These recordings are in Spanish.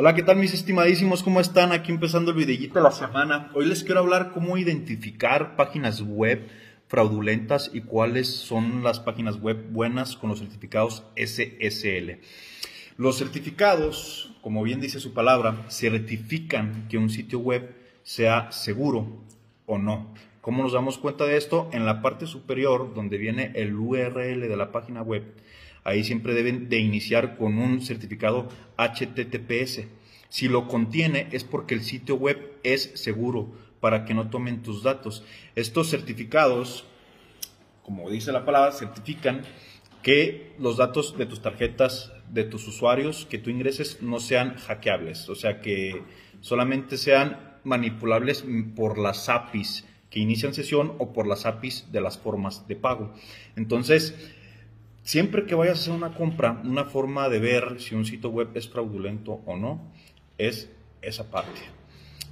Hola, ¿qué tal mis estimadísimos? ¿Cómo están? Aquí empezando el videillito de la semana. Hoy les quiero hablar cómo identificar páginas web fraudulentas y cuáles son las páginas web buenas con los certificados SSL. Los certificados, como bien dice su palabra, certifican que un sitio web sea seguro o no. ¿Cómo nos damos cuenta de esto? En la parte superior, donde viene el URL de la página web, ahí siempre deben de iniciar con un certificado HTTPS. Si lo contiene es porque el sitio web es seguro para que no tomen tus datos. Estos certificados, como dice la palabra, certifican que los datos de tus tarjetas, de tus usuarios que tú ingreses no sean hackeables, o sea que solamente sean manipulables por las APIs que inician sesión o por las APIs de las formas de pago. Entonces, Siempre que vayas a hacer una compra, una forma de ver si un sitio web es fraudulento o no es esa parte.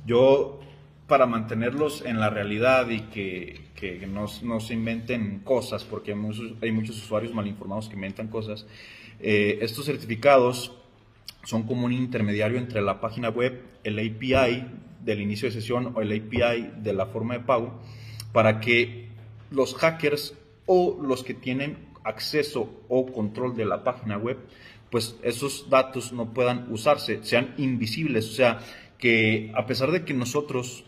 Yo, para mantenerlos en la realidad y que, que no, se inventen cosas, porque hay muchos, hay muchos usuarios mal informados que inventan cosas, eh, estos certificados son como un intermediario entre la página web, el API del inicio de sesión o el API de la forma de pago, para que los hackers o los que tienen acceso o control de la página web, pues esos datos no puedan usarse, sean invisibles, o sea, que a pesar de que nosotros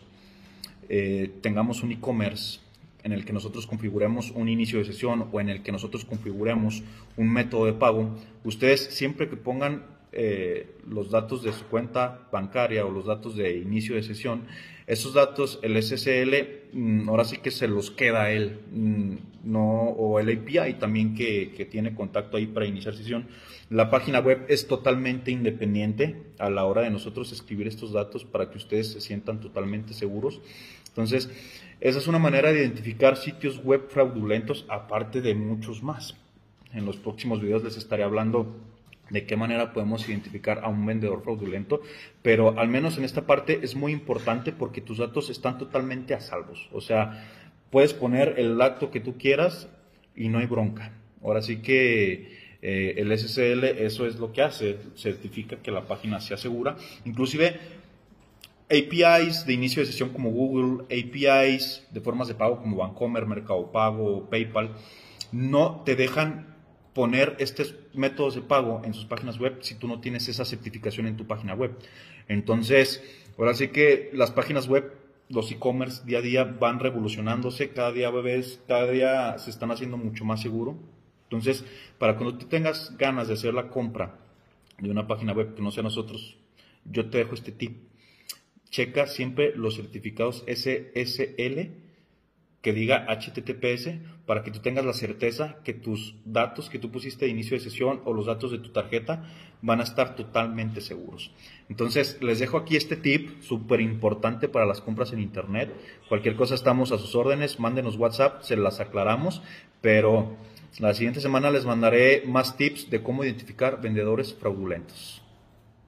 eh, tengamos un e-commerce en el que nosotros configuremos un inicio de sesión o en el que nosotros configuremos un método de pago, ustedes siempre que pongan eh, los datos de su cuenta bancaria o los datos de inicio de sesión, esos datos, el SSL, mm, ahora sí que se los queda él, mm, no, o el API también que, que, tiene contacto ahí para iniciar sesión. La página web es totalmente independiente a la hora de nosotros escribir estos datos para que ustedes se sientan totalmente seguros. Entonces, esa es una manera de identificar sitios web fraudulentos, aparte de muchos más. En los próximos videos les estaré hablando de qué manera podemos identificar a un vendedor fraudulento, pero al menos en esta parte es muy importante porque tus datos están totalmente a salvos. O sea, puedes poner el acto que tú quieras y no hay bronca. Ahora sí que eh, el SSL eso es lo que hace, certifica que la página sea segura. Inclusive APIs de inicio de sesión como Google, APIs de formas de pago como Bancomer, Mercado Pago, PayPal, no te dejan poner estos métodos de pago en sus páginas web si tú no tienes esa certificación en tu página web. Entonces, ahora sí que las páginas web, los e-commerce día a día van revolucionándose, cada día ves, cada día se están haciendo mucho más seguro. Entonces, para cuando tú tengas ganas de hacer la compra de una página web que no sea nosotros, yo te dejo este tip. Checa siempre los certificados SSL que diga HTTPS para que tú tengas la certeza que tus datos que tú pusiste de inicio de sesión o los datos de tu tarjeta van a estar totalmente seguros. Entonces, les dejo aquí este tip súper importante para las compras en Internet. Cualquier cosa estamos a sus órdenes, mándenos WhatsApp, se las aclaramos, pero la siguiente semana les mandaré más tips de cómo identificar vendedores fraudulentos.